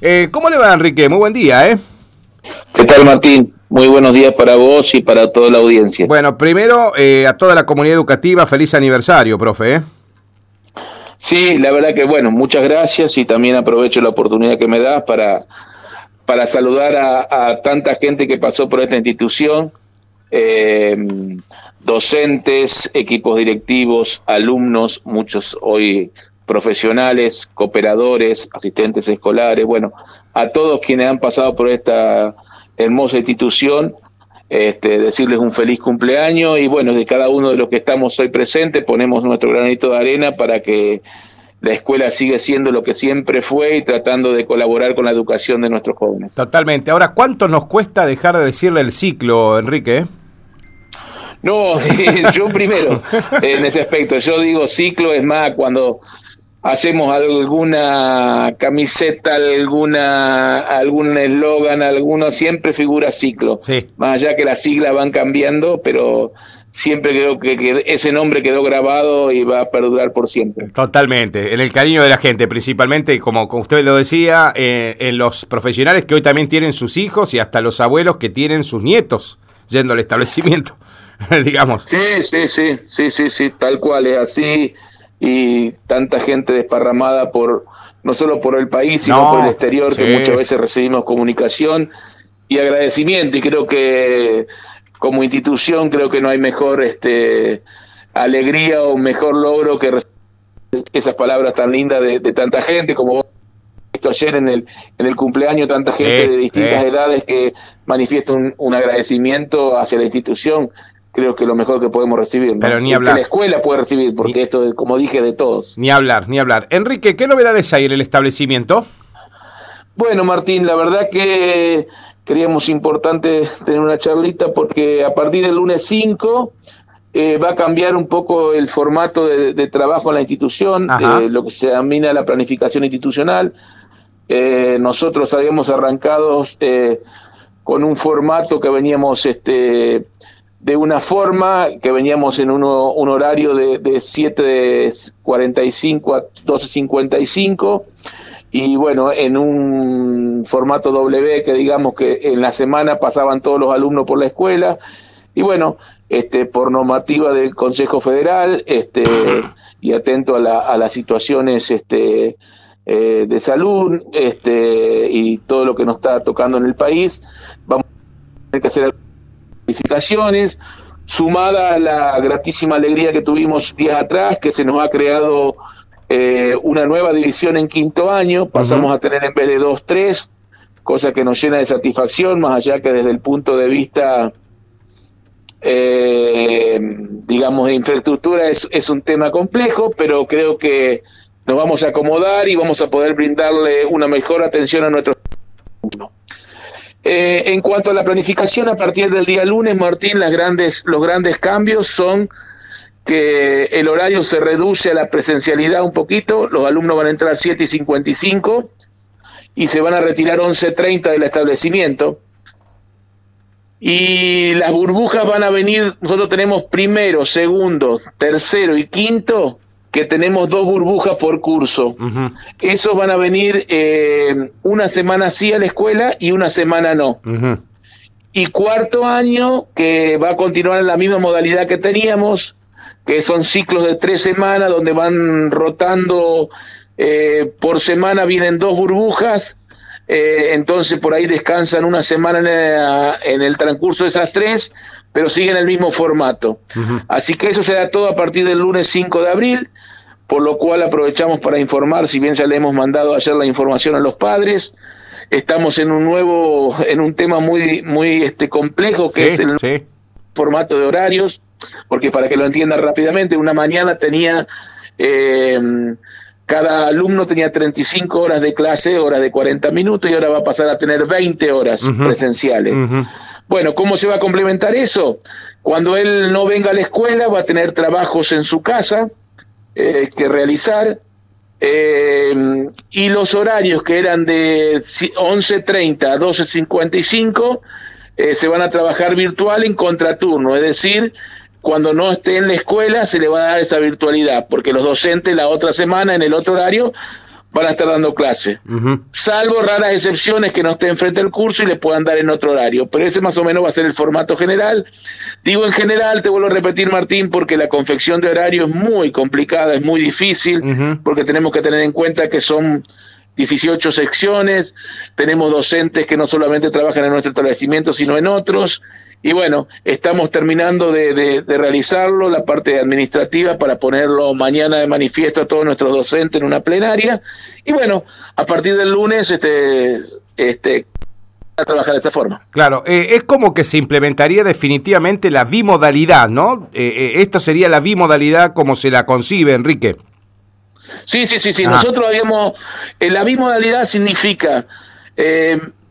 Eh, ¿Cómo le va, Enrique? Muy buen día, ¿eh? ¿Qué tal, Martín? Muy buenos días para vos y para toda la audiencia. Bueno, primero, eh, a toda la comunidad educativa, feliz aniversario, profe. ¿eh? Sí, la verdad que, bueno, muchas gracias y también aprovecho la oportunidad que me das para, para saludar a, tanta gente que pasó por esta institución, eh, docentes, equipos directivos, alumnos, muchos hoy profesionales, cooperadores, asistentes escolares, bueno, a todos quienes han pasado por esta hermosa institución, este, decirles un feliz cumpleaños y bueno, de cada uno de los que estamos hoy presentes ponemos nuestro granito de arena para que la escuela siga siendo lo que siempre fue y tratando de colaborar con la educación de nuestros jóvenes. Totalmente. Ahora, ¿cuánto nos cuesta dejar de decirle el ciclo, Enrique? No, yo primero, en ese aspecto, yo digo ciclo es más cuando hacemos alguna camiseta, alguna algún eslogan, alguno siempre figura ciclo. Sí. Más allá que las siglas van cambiando, pero siempre creo que, ese nombre quedó grabado y va a perdurar por siempre. Totalmente, en el cariño de la gente, principalmente, como, usted lo decía, eh, en los profesionales que hoy también tienen sus hijos y hasta los abuelos que tienen sus nietos yendo al establecimiento, digamos. Sí, sí, sí, sí, sí, sí, tal cual, es así y tanta gente desparramada por no solo por el país, sino por el exterior, que muchas veces recibimos comunicación y agradecimiento. Y creo que como institución creo que no hay mejor este alegría o mejor logro que esas palabras tan lindas de, tanta gente como vos visto ayer en el en el cumpleaños tanta gente de distintas edades que manifiesta un, un agradecimiento hacia la institución creo que lo mejor que podemos recibir. Pero ni hablar. Que la escuela puede recibir, porque esto, es, como dije, de todos. Ni hablar, ni hablar. Enrique, ¿qué novedades hay en el establecimiento? Bueno, Martín, la verdad que creíamos importante tener una charlita porque a partir del lunes 5 eh, va a cambiar un poco el formato de, trabajo en la institución, eh, lo que se denomina la planificación institucional. Eh, nosotros habíamos arrancado con un formato que veníamos este, de una forma que veníamos en uno, un horario de, de 7.45 a 12.55 y bueno, en un formato W que digamos que en la semana pasaban todos los alumnos por la escuela. Y bueno, este, por normativa del Consejo Federal este, y atento a, la, a las situaciones este, eh, de salud este, y todo lo que nos está tocando en el país, vamos a tener que hacer sumada a la gratísima alegría que tuvimos días atrás, que se nos ha creado eh, una nueva división en quinto año, pasamos a tener en vez de dos, tres, cosa que nos llena de satisfacción, más allá que desde el punto de vista, eh, digamos, de infraestructura es, es un tema complejo, pero creo que nos vamos a acomodar y vamos a poder brindarle una mejor atención a nuestros eh, en cuanto a la planificación, a partir del día lunes, Martín, los grandes cambios son que el horario se reduce a la presencialidad un poquito, los alumnos van a entrar 7 y 55 y se van a retirar 11.30 del establecimiento. Y las burbujas van a venir, nosotros tenemos primero, segundo, tercero y quinto que tenemos dos burbujas por curso. Esos van a venir eh, una semana sí a la escuela y una semana no. Y cuarto año, que va a continuar en la misma modalidad que teníamos, que son ciclos de tres semanas donde van rotando, eh, por semana vienen dos burbujas, eh, entonces por ahí descansan una semana en en el transcurso de esas tres pero siguen el mismo formato. Así que eso se da todo a partir del lunes 5 de abril, por lo cual aprovechamos para informar, si bien ya le hemos mandado ayer la información a los padres, estamos en un nuevo, en un tema muy, muy este, complejo que es el formato de horarios, porque para que lo entienda rápidamente, una mañana tenía... Eh, cada alumno tenía 35 horas de clase, horas de 40 minutos, y ahora va a pasar a tener 20 horas presenciales. Bueno, ¿cómo se va a complementar eso? Cuando él no venga a la escuela, va a tener trabajos en su casa eh, que realizar. Eh, y los horarios que eran de 11.30 a 12.55 eh, se van a trabajar virtual en contraturno, es decir, cuando no esté en la escuela se le va a dar esa virtualidad, porque los docentes la otra semana en el otro horario van a estar dando clase, salvo raras excepciones que no estén frente al curso y le puedan dar en otro horario, pero ese más o menos va a ser el formato general. Digo en general, te vuelvo a repetir Martín, porque la confección de horario es muy complicada, es muy difícil, porque tenemos que tener en cuenta que son 18 secciones, tenemos docentes que no solamente trabajan en nuestro establecimiento, sino en otros, y bueno, estamos terminando de, realizarlo, la parte administrativa, para ponerlo mañana de manifiesto a todos nuestros docentes en una plenaria. Y bueno, a partir del lunes, este, este, a trabajar de esta forma. Claro, eh, es como que se implementaría definitivamente la bimodalidad, ¿no? Eh, eh, esto sería la bimodalidad como se la concibe, Enrique. Sí, sí, sí, sí. Nosotros habíamos. la bimodalidad significa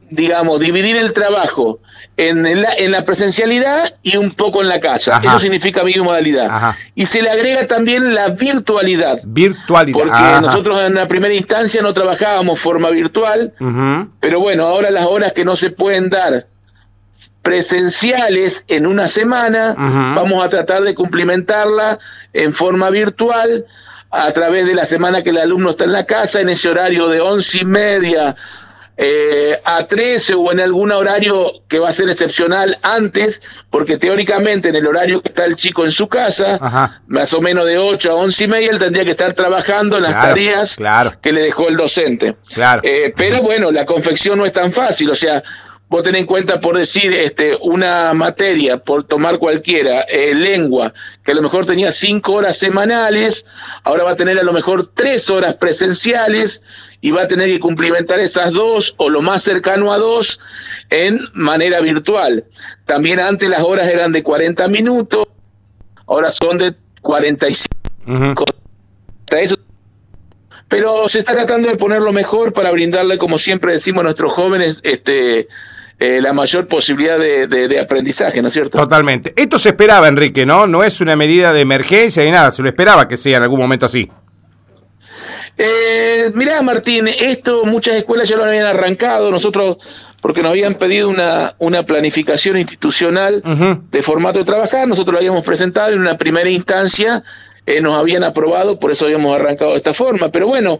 digamos, dividir el trabajo en la, en la presencialidad y un poco en la casa. Eso significa bimodalidad. Y se le agrega también la virtualidad. Virtualidad. Porque nosotros en la primera instancia no trabajábamos forma virtual, pero bueno, ahora las horas que no se pueden dar presenciales en una semana, vamos a tratar de cumplimentarla en forma virtual a través de la semana que el alumno está en la casa, en ese horario de once y media eh, a 13 o en algún horario que va a ser excepcional antes, porque teóricamente en el horario que está el chico en su casa, más o menos de 8 a 11 y media, él tendría que estar trabajando en las tareas que le dejó el docente. Eh, pero bueno, la confección no es tan fácil, o sea, vos tenés en cuenta por decir este una materia, por tomar cualquiera, eh, lengua, que a lo mejor tenía cinco horas semanales, ahora va a tener a lo mejor tres horas presenciales y va a tener que cumplimentar esas dos o lo más cercano a dos en manera virtual. También antes las horas eran de 40 minutos, ahora son de 45. Pero se está tratando de ponerlo mejor para brindarle, como siempre decimos a nuestros jóvenes, este eh, la mayor posibilidad de, aprendizaje, ¿no es cierto? Totalmente. Esto se esperaba, Enrique, ¿no? No es una medida de emergencia ni nada, se lo esperaba que sea en algún momento así. Eh, mirá, Martín, esto muchas escuelas ya lo habían arrancado, nosotros, porque nos habían pedido una, una planificación institucional de formato de trabajar, nosotros lo habíamos presentado en una primera instancia, eh, nos habían aprobado, por eso habíamos arrancado de esta forma, pero bueno,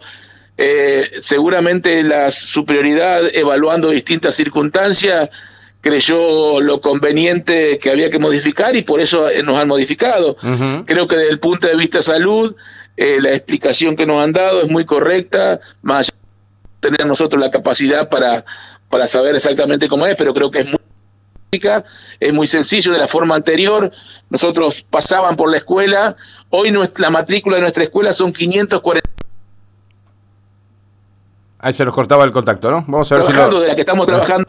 eh, seguramente la superioridad, evaluando distintas circunstancias, creyó lo conveniente que había que modificar y por eso eh, nos han modificado. Creo que desde el punto de vista salud, eh, la explicación que nos han dado es muy correcta, más allá de tener nosotros la capacidad para, para saber exactamente cómo es, pero creo que es muy es muy sencillo de la forma anterior. Nosotros pasaban por la escuela. Hoy nuestra, la matrícula de nuestra escuela son 540 Ahí se nos cortaba el contacto, ¿no? Vamos a ver trabajando, si de la que estamos trabajando,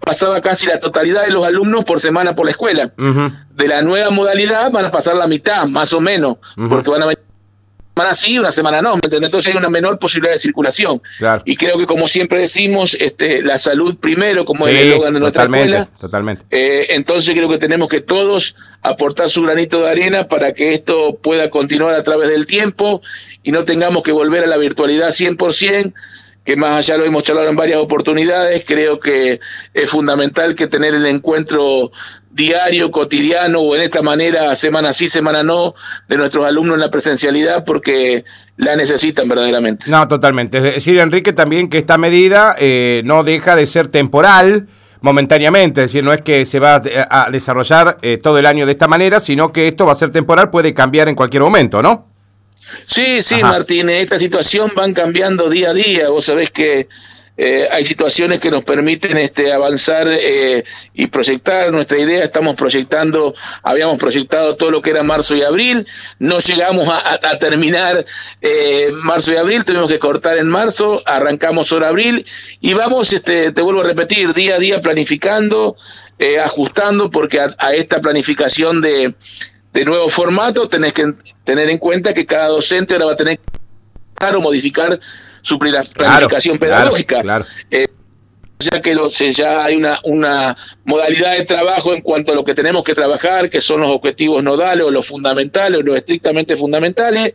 pasaba casi la totalidad de los alumnos por semana por la escuela. De la nueva modalidad van a pasar la mitad, más o menos, porque van a venir semana sí, una semana no, ¿me Entonces hay una menor posibilidad de circulación. Y creo que, como siempre decimos, este, la salud primero, como es el eslogan de nuestra escuela. Totalmente. Eh, entonces creo que tenemos que todos aportar su granito de arena para que esto pueda continuar a través del tiempo y no tengamos que volver a la virtualidad 100%, que más allá lo hemos charlado en varias oportunidades, creo que es fundamental que tener el encuentro diario, cotidiano o en esta manera, semana sí, semana no, de nuestros alumnos en la presencialidad porque la necesitan verdaderamente. No, totalmente. Es decir, Enrique, también que esta medida eh, no deja de ser temporal momentáneamente, es decir, no es que se va a desarrollar eh, todo el año de esta manera, sino que esto va a ser temporal, puede cambiar en cualquier momento, ¿no? Sí, sí, Martín, esta situación van cambiando día a día. Vos sabés que eh, hay situaciones que nos permiten este, avanzar eh, y proyectar nuestra idea. Estamos proyectando, habíamos proyectado todo lo que era marzo y abril, no llegamos a, terminar eh, marzo y abril, tuvimos que cortar en marzo, arrancamos ahora abril y vamos, este, te vuelvo a repetir, día a día planificando, ajustando, porque a esta planificación de de nuevo formato, tenés que tener en cuenta que cada docente ahora va a tener que o modificar su planificación pedagógica. Eh, ya que ya hay una, una modalidad de trabajo en cuanto a lo que tenemos que trabajar, que son los objetivos nodales o los fundamentales o los estrictamente fundamentales,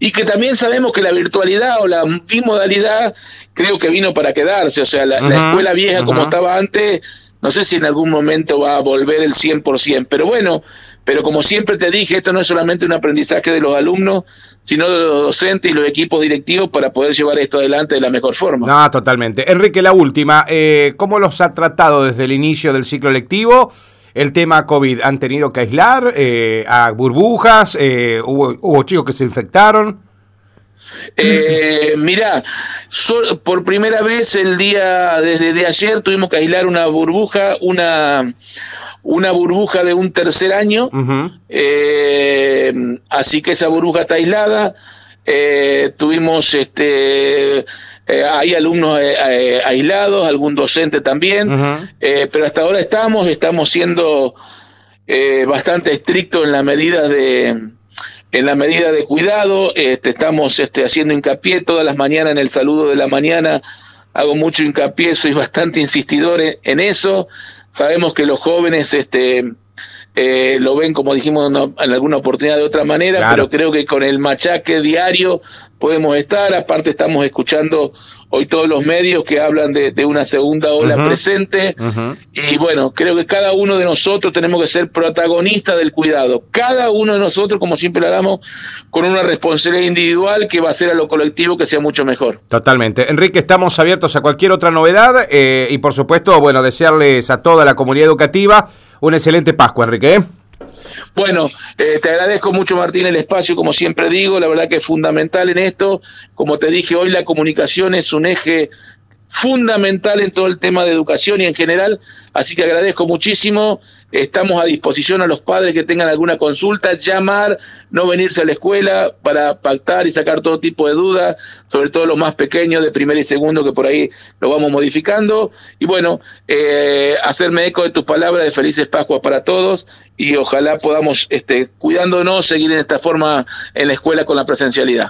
y que también sabemos que la virtualidad o la bimodalidad creo que vino para quedarse, o sea, la, escuela vieja como estaba antes, no sé si en algún momento va a volver el 100%, pero bueno, pero como siempre te dije, esto no es solamente un aprendizaje de los alumnos, sino de los docentes y los equipos directivos para poder llevar esto adelante de la mejor forma. No, totalmente. Enrique, la última, eh, ¿cómo los ha tratado desde el inicio del ciclo lectivo? El tema COVID, ¿han tenido que aislar eh, a burbujas? Eh, hubo, ¿Hubo chicos que se infectaron? Eh, mira, por primera vez el día desde de ayer tuvimos que aislar una burbuja, una una burbuja de un tercer año, eh, así que esa burbuja está aislada. Eh, tuvimos este eh, hay alumnos aislados, algún docente también, pero hasta ahora estamos, estamos siendo bastante estrictos en la medida de en la medida de cuidado, este, estamos este, haciendo hincapié todas las mañanas en el saludo de la mañana, hago mucho hincapié, soy bastante insistidor en eso. Sabemos que los jóvenes este, eh, lo ven, como dijimos en alguna oportunidad de otra manera, pero creo que con el machaque diario podemos estar. Aparte estamos escuchando hoy todos los medios que hablan de, una segunda ola presente. Y bueno, creo que cada uno de nosotros tenemos que ser protagonistas del cuidado. Cada uno de nosotros, como siempre lo hablamos, con una responsabilidad individual que va a hacer a lo colectivo que sea mucho mejor. Totalmente. Enrique, estamos abiertos a cualquier otra novedad eh, y por supuesto, bueno, desearles a toda la comunidad educativa un excelente Pascua, Enrique. Bueno, eh, te agradezco mucho, Martín, el espacio, como siempre digo, la verdad que es fundamental en esto. Como te dije hoy, la comunicación es un eje fundamental en todo el tema de educación y en general, así que agradezco muchísimo, estamos a disposición a los padres que tengan alguna consulta, llamar, no venirse a la escuela para pactar y sacar todo tipo de dudas, sobre todo los más pequeños de primer y segundo que por ahí lo vamos modificando y bueno, eh, hacerme eco de tus palabras de felices Pascuas para todos y ojalá podamos, este, cuidándonos, seguir en esta forma en la escuela con la presencialidad.